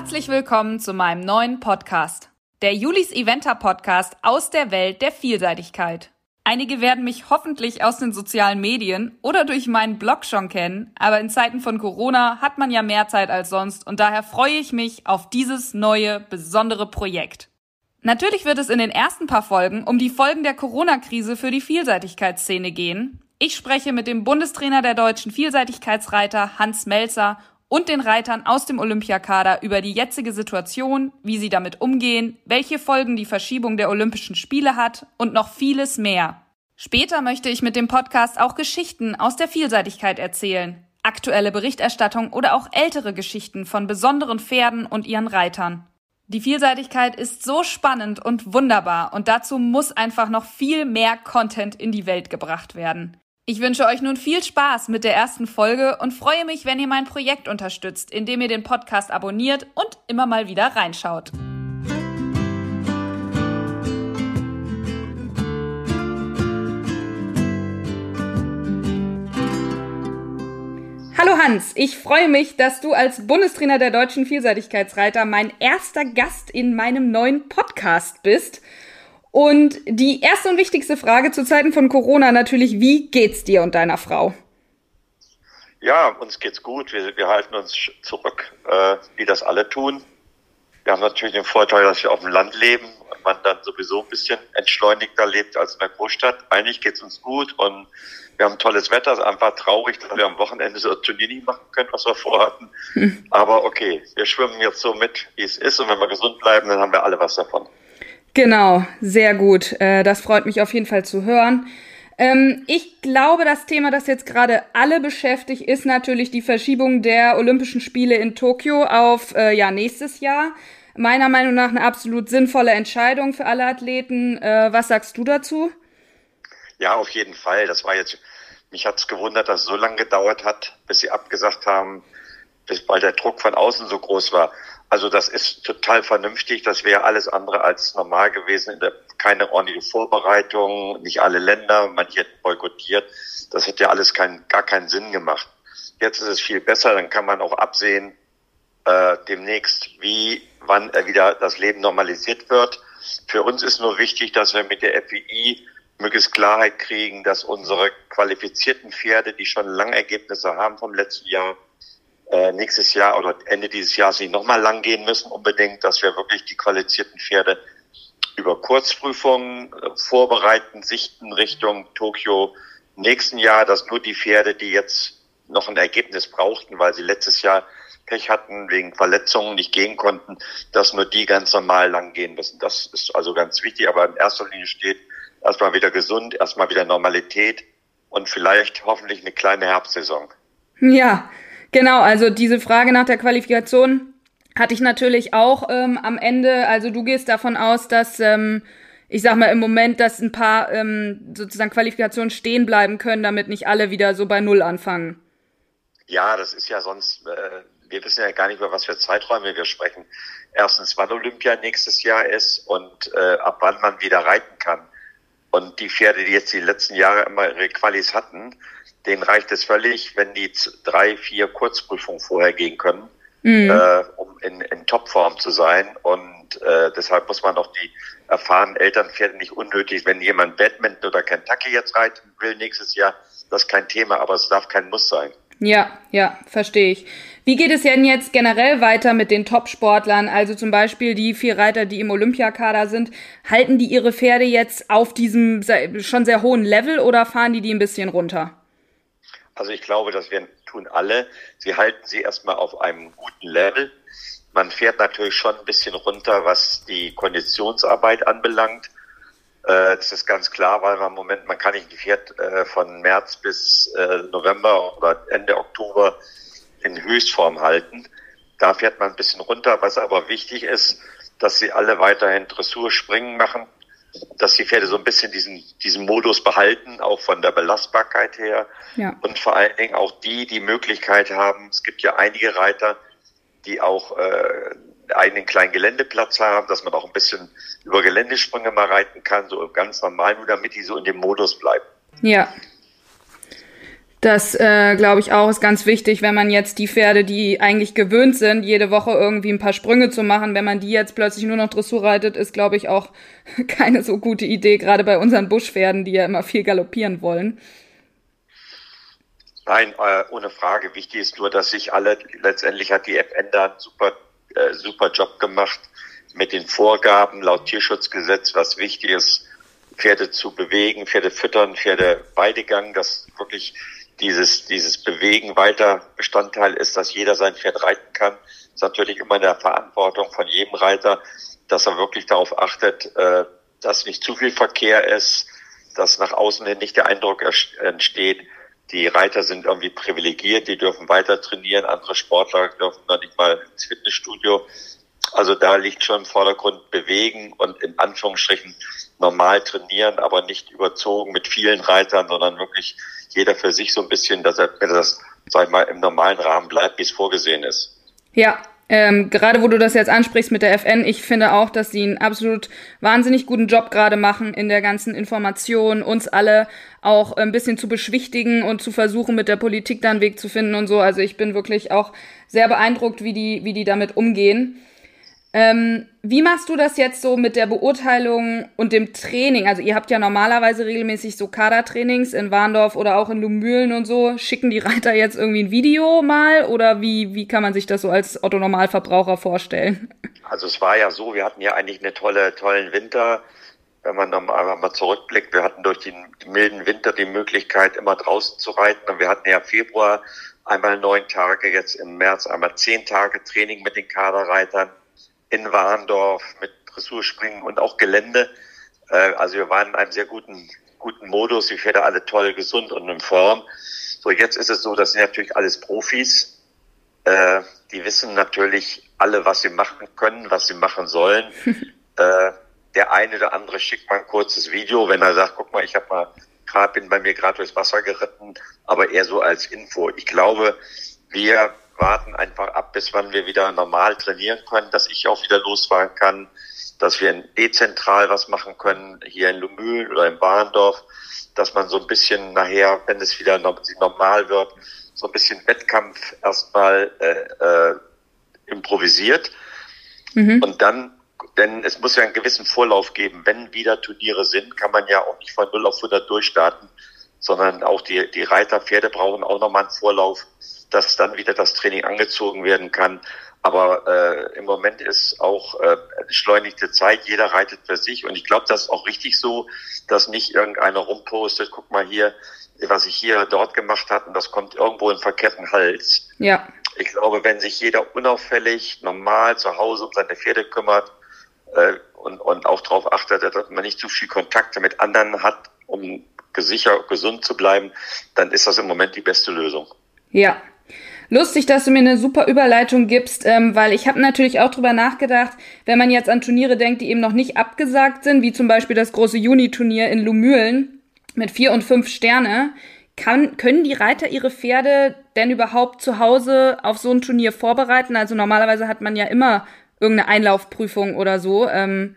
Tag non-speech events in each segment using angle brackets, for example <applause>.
Herzlich willkommen zu meinem neuen Podcast. Der Julis Eventer Podcast aus der Welt der Vielseitigkeit. Einige werden mich hoffentlich aus den sozialen Medien oder durch meinen Blog schon kennen, aber in Zeiten von Corona hat man ja mehr Zeit als sonst und daher freue ich mich auf dieses neue, besondere Projekt. Natürlich wird es in den ersten paar Folgen um die Folgen der Corona-Krise für die Vielseitigkeitsszene gehen. Ich spreche mit dem Bundestrainer der deutschen Vielseitigkeitsreiter Hans Melzer und den Reitern aus dem Olympiakader über die jetzige Situation, wie sie damit umgehen, welche Folgen die Verschiebung der Olympischen Spiele hat und noch vieles mehr. Später möchte ich mit dem Podcast auch Geschichten aus der Vielseitigkeit erzählen, aktuelle Berichterstattung oder auch ältere Geschichten von besonderen Pferden und ihren Reitern. Die Vielseitigkeit ist so spannend und wunderbar und dazu muss einfach noch viel mehr Content in die Welt gebracht werden. Ich wünsche euch nun viel Spaß mit der ersten Folge und freue mich, wenn ihr mein Projekt unterstützt, indem ihr den Podcast abonniert und immer mal wieder reinschaut. Hallo Hans, ich freue mich, dass du als Bundestrainer der deutschen Vielseitigkeitsreiter mein erster Gast in meinem neuen Podcast bist. Und die erste und wichtigste Frage zu Zeiten von Corona natürlich, wie geht's dir und deiner Frau? Ja, uns geht's gut. Wir, wir halten uns zurück, äh, wie das alle tun. Wir haben natürlich den Vorteil, dass wir auf dem Land leben und man dann sowieso ein bisschen entschleunigter lebt als in der Großstadt. Eigentlich geht's uns gut und wir haben tolles Wetter. Es ist einfach traurig, dass wir am Wochenende so ein Turnier nicht machen können, was wir vorhatten. Hm. Aber okay, wir schwimmen jetzt so mit, wie es ist und wenn wir gesund bleiben, dann haben wir alle was davon. Genau, sehr gut. Äh, das freut mich auf jeden Fall zu hören. Ähm, ich glaube, das Thema, das jetzt gerade alle beschäftigt, ist natürlich die Verschiebung der Olympischen Spiele in Tokio auf äh, ja nächstes Jahr. Meiner Meinung nach eine absolut sinnvolle Entscheidung für alle Athleten. Äh, was sagst du dazu? Ja, auf jeden Fall. Das war jetzt, mich hat's gewundert, dass es so lange gedauert hat, bis sie abgesagt haben, bis weil der Druck von außen so groß war. Also das ist total vernünftig. Das wäre alles andere als normal gewesen. keine ordentliche Vorbereitung, nicht alle Länder, manche hätten boykottiert. Das hätte ja alles kein, gar keinen Sinn gemacht. Jetzt ist es viel besser. Dann kann man auch absehen äh, demnächst, wie, wann äh, wieder das Leben normalisiert wird. Für uns ist nur wichtig, dass wir mit der FII möglichst Klarheit kriegen, dass unsere qualifizierten Pferde, die schon lange Ergebnisse haben vom letzten Jahr, äh, nächstes Jahr oder Ende dieses Jahres nicht nochmal lang gehen müssen unbedingt, dass wir wirklich die qualifizierten Pferde über Kurzprüfungen äh, vorbereiten, sichten Richtung Tokio nächsten Jahr, dass nur die Pferde, die jetzt noch ein Ergebnis brauchten, weil sie letztes Jahr Pech hatten, wegen Verletzungen nicht gehen konnten, dass nur die ganz normal lang gehen müssen. Das ist also ganz wichtig, aber in erster Linie steht erstmal wieder gesund, erstmal wieder Normalität und vielleicht hoffentlich eine kleine Herbstsaison. Ja, Genau, also diese Frage nach der Qualifikation hatte ich natürlich auch ähm, am Ende. Also du gehst davon aus, dass ähm, ich sag mal im Moment, dass ein paar ähm, sozusagen Qualifikationen stehen bleiben können, damit nicht alle wieder so bei Null anfangen. Ja, das ist ja sonst, äh, wir wissen ja gar nicht, über was für Zeiträume wir sprechen. Erstens, wann Olympia nächstes Jahr ist und äh, ab wann man wieder reiten kann. Und die Pferde, die jetzt die letzten Jahre immer ihre Qualis hatten, denen reicht es völlig, wenn die drei, vier Kurzprüfungen vorher gehen können, mhm. äh, um in, in Topform zu sein. Und äh, deshalb muss man auch die erfahrenen Elternpferde nicht unnötig, wenn jemand Badminton oder Kentucky jetzt reiten will nächstes Jahr, das ist kein Thema, aber es darf kein Muss sein. Ja, ja, verstehe ich. Wie geht es denn jetzt generell weiter mit den Top-Sportlern? Also zum Beispiel die vier Reiter, die im Olympiakader sind. Halten die ihre Pferde jetzt auf diesem schon sehr hohen Level oder fahren die die ein bisschen runter? Also ich glaube, das werden, tun alle. Sie halten sie erstmal auf einem guten Level. Man fährt natürlich schon ein bisschen runter, was die Konditionsarbeit anbelangt. Äh, das ist ganz klar, weil man im Moment, man kann nicht ein Pferd äh, von März bis äh, November oder Ende Oktober in Höchstform halten. Da fährt man ein bisschen runter. Was aber wichtig ist, dass sie alle weiterhin Dressurspringen machen dass die Pferde so ein bisschen diesen, diesen Modus behalten, auch von der Belastbarkeit her. Ja. Und vor allen Dingen auch die, die Möglichkeit haben, es gibt ja einige Reiter, die auch äh, einen kleinen Geländeplatz haben, dass man auch ein bisschen über Geländesprünge mal reiten kann, so ganz normal, nur damit die so in dem Modus bleiben. Ja. Das äh, glaube ich auch ist ganz wichtig, wenn man jetzt die Pferde, die eigentlich gewöhnt sind, jede Woche irgendwie ein paar Sprünge zu machen, wenn man die jetzt plötzlich nur noch Dressur reitet, ist glaube ich auch <laughs> keine so gute Idee, gerade bei unseren Buschpferden, die ja immer viel galoppieren wollen. Nein, äh, ohne Frage. Wichtig ist nur, dass sich alle, letztendlich hat die FN da einen super, äh, super Job gemacht mit den Vorgaben laut Tierschutzgesetz, was wichtig ist, Pferde zu bewegen, Pferde füttern, Pferde Weidegang, dass wirklich dieses, dieses Bewegen weiter Bestandteil ist, dass jeder sein Pferd reiten kann. Ist natürlich immer in der Verantwortung von jedem Reiter, dass er wirklich darauf achtet, äh, dass nicht zu viel Verkehr ist, dass nach außen hin nicht der Eindruck entsteht, die Reiter sind irgendwie privilegiert, die dürfen weiter trainieren, andere Sportler dürfen noch nicht mal ins Fitnessstudio. Also da liegt schon im Vordergrund bewegen und in Anführungsstrichen normal trainieren, aber nicht überzogen mit vielen Reitern, sondern wirklich jeder für sich so ein bisschen, dass er das, sag ich mal, im normalen Rahmen bleibt, wie es vorgesehen ist. Ja, ähm, gerade wo du das jetzt ansprichst mit der FN, ich finde auch, dass sie einen absolut wahnsinnig guten Job gerade machen in der ganzen Information, uns alle auch ein bisschen zu beschwichtigen und zu versuchen, mit der Politik da einen Weg zu finden und so. Also ich bin wirklich auch sehr beeindruckt, wie die, wie die damit umgehen. Ähm, wie machst du das jetzt so mit der Beurteilung und dem Training? Also ihr habt ja normalerweise regelmäßig so Kadertrainings in Warndorf oder auch in Lumülen und so. Schicken die Reiter jetzt irgendwie ein Video mal oder wie, wie kann man sich das so als Otto-Normalverbraucher vorstellen? Also es war ja so, wir hatten ja eigentlich eine tolle, tollen Winter. Wenn man dann mal zurückblickt, wir hatten durch den milden Winter die Möglichkeit, immer draußen zu reiten. Und wir hatten ja Februar einmal neun Tage, jetzt im März einmal zehn Tage Training mit den Kaderreitern in Warndorf mit Dressurspringen und auch Gelände. Äh, also wir waren in einem sehr guten, guten Modus. Die Pferde alle toll, gesund und in Form. So, jetzt ist es so, das sind natürlich alles Profis. Äh, die wissen natürlich alle, was sie machen können, was sie machen sollen. <laughs> äh, der eine oder andere schickt mal ein kurzes Video, wenn er sagt, guck mal, ich habe mal grad, bin bei mir gerade durchs Wasser geritten, aber eher so als Info. Ich glaube, wir warten einfach ab, bis wann wir wieder normal trainieren können, dass ich auch wieder losfahren kann, dass wir dezentral was machen können, hier in Lumülen oder in Bahndorf, dass man so ein bisschen nachher, wenn es wieder normal wird, so ein bisschen Wettkampf erstmal äh, äh, improvisiert. Mhm. Und dann, denn es muss ja einen gewissen Vorlauf geben. Wenn wieder Turniere sind, kann man ja auch nicht von 0 auf 100 durchstarten, sondern auch die, die Reiter, Pferde brauchen auch nochmal einen Vorlauf dass dann wieder das Training angezogen werden kann. Aber äh, im Moment ist auch äh, beschleunigte Zeit, jeder reitet für sich. Und ich glaube, das ist auch richtig so, dass nicht irgendeiner rumpostet, guck mal hier, was ich hier dort gemacht habe, und das kommt irgendwo in verkehrten Hals. Ja. Ich glaube, wenn sich jeder unauffällig, normal zu Hause um seine Pferde kümmert äh, und, und auch darauf achtet, dass man nicht zu viel Kontakte mit anderen hat, um sicher gesund zu bleiben, dann ist das im Moment die beste Lösung. Ja, Lustig, dass du mir eine super Überleitung gibst, ähm, weil ich habe natürlich auch drüber nachgedacht, wenn man jetzt an Turniere denkt, die eben noch nicht abgesagt sind, wie zum Beispiel das große Juni-Turnier in Lumülen mit vier und fünf Sterne, kann, können die Reiter ihre Pferde denn überhaupt zu Hause auf so ein Turnier vorbereiten? Also normalerweise hat man ja immer irgendeine Einlaufprüfung oder so. Ähm,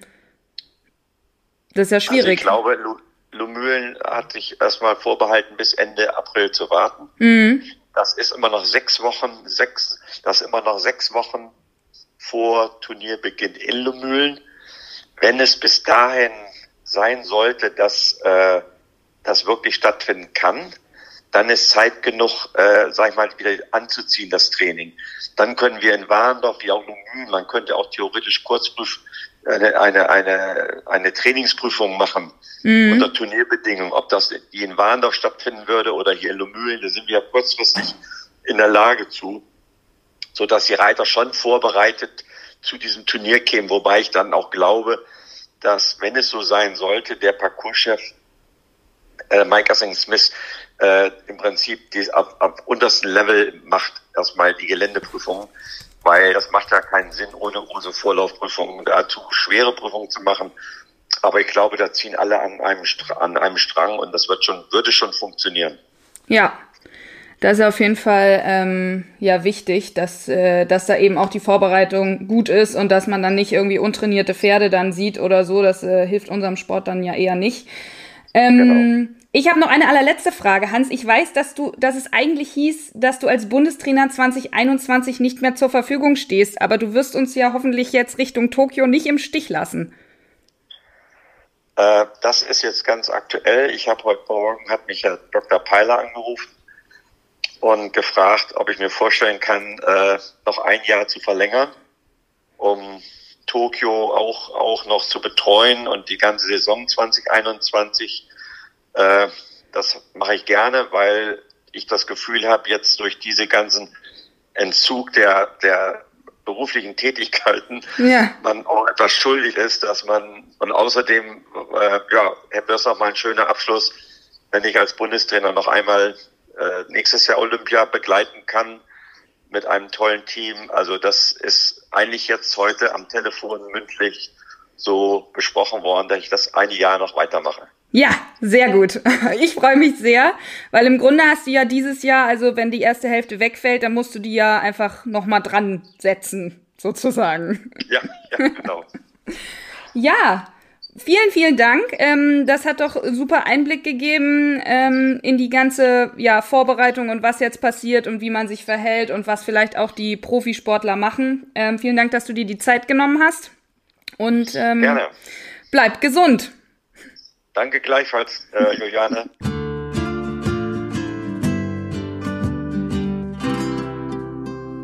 das ist ja schwierig. Also ich glaube, Lumülen hat sich erstmal vorbehalten, bis Ende April zu warten. Mhm. Das ist immer noch sechs Wochen, sechs, das ist immer noch sechs Wochen vor Turnierbeginn in Lumülen. Wenn es bis dahin sein sollte, dass äh, das wirklich stattfinden kann, dann ist Zeit genug, äh, sag ich mal, wieder anzuziehen, das Training. Dann können wir in Warndorf, wie auch Lumülen, man könnte auch theoretisch Kurzprüf eine, eine, eine, eine Trainingsprüfung machen mhm. unter Turnierbedingungen. Ob das die in Warndorf stattfinden würde oder hier in Lomühlen, da sind wir ja kurzfristig in der Lage zu, so dass die Reiter schon vorbereitet zu diesem Turnier kämen. Wobei ich dann auch glaube, dass wenn es so sein sollte, der Parcourschef äh, Mike Assing Smith äh, im Prinzip die, auf, auf untersten Level macht erstmal die Geländeprüfungen weil das macht ja keinen Sinn, ohne unsere Vorlaufprüfungen dazu schwere Prüfungen zu machen. Aber ich glaube, da ziehen alle an einem, an einem Strang und das wird schon, würde schon funktionieren. Ja, das ist auf jeden Fall ähm, ja wichtig, dass, äh, dass da eben auch die Vorbereitung gut ist und dass man dann nicht irgendwie untrainierte Pferde dann sieht oder so. Das äh, hilft unserem Sport dann ja eher nicht. Ähm, genau. Ich habe noch eine allerletzte Frage, Hans. Ich weiß, dass du, dass es eigentlich hieß, dass du als Bundestrainer 2021 nicht mehr zur Verfügung stehst, aber du wirst uns ja hoffentlich jetzt Richtung Tokio nicht im Stich lassen. Äh, das ist jetzt ganz aktuell. Ich habe heute Morgen hat mich Herr Dr. Peiler angerufen und gefragt, ob ich mir vorstellen kann, äh, noch ein Jahr zu verlängern, um Tokio auch auch noch zu betreuen und die ganze Saison 2021 äh, das mache ich gerne, weil ich das Gefühl habe, jetzt durch diese ganzen Entzug der, der beruflichen Tätigkeiten ja. man auch etwas schuldig ist, dass man und außerdem äh, ja, das noch mal ein schöner Abschluss, wenn ich als Bundestrainer noch einmal äh, nächstes Jahr Olympia begleiten kann mit einem tollen Team. Also das ist eigentlich jetzt heute am Telefon mündlich so besprochen worden, dass ich das eine Jahr noch weitermache. Ja, sehr gut. <laughs> Ich freue mich sehr, weil im Grunde hast du ja dieses Jahr, also wenn die erste Hälfte wegfällt, dann musst du die ja einfach nochmal dran setzen, sozusagen. Ja, ja, genau. <laughs> ja, vielen, vielen Dank. Ähm, das hat doch super Einblick gegeben ähm, in die ganze ja, Vorbereitung und was jetzt passiert und wie man sich verhält und was vielleicht auch die Profisportler machen. Ähm, vielen Dank, dass du dir die Zeit genommen hast. Und ähm, Gerne. bleib gesund. Danke gleichfalls, äh, Juliane.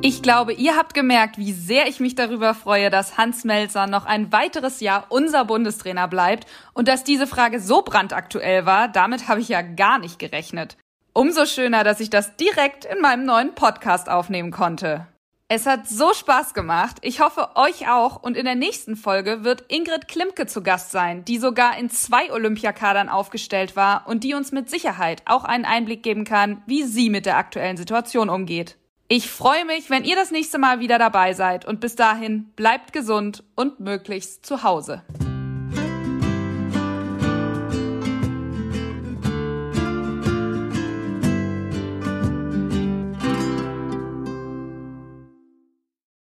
Ich glaube, ihr habt gemerkt, wie sehr ich mich darüber freue, dass Hans Melzer noch ein weiteres Jahr unser Bundestrainer bleibt und dass diese Frage so brandaktuell war, damit habe ich ja gar nicht gerechnet. Umso schöner, dass ich das direkt in meinem neuen Podcast aufnehmen konnte. Es hat so Spaß gemacht. Ich hoffe euch auch. Und in der nächsten Folge wird Ingrid Klimke zu Gast sein, die sogar in zwei Olympiakadern aufgestellt war und die uns mit Sicherheit auch einen Einblick geben kann, wie sie mit der aktuellen Situation umgeht. Ich freue mich, wenn ihr das nächste Mal wieder dabei seid und bis dahin bleibt gesund und möglichst zu Hause.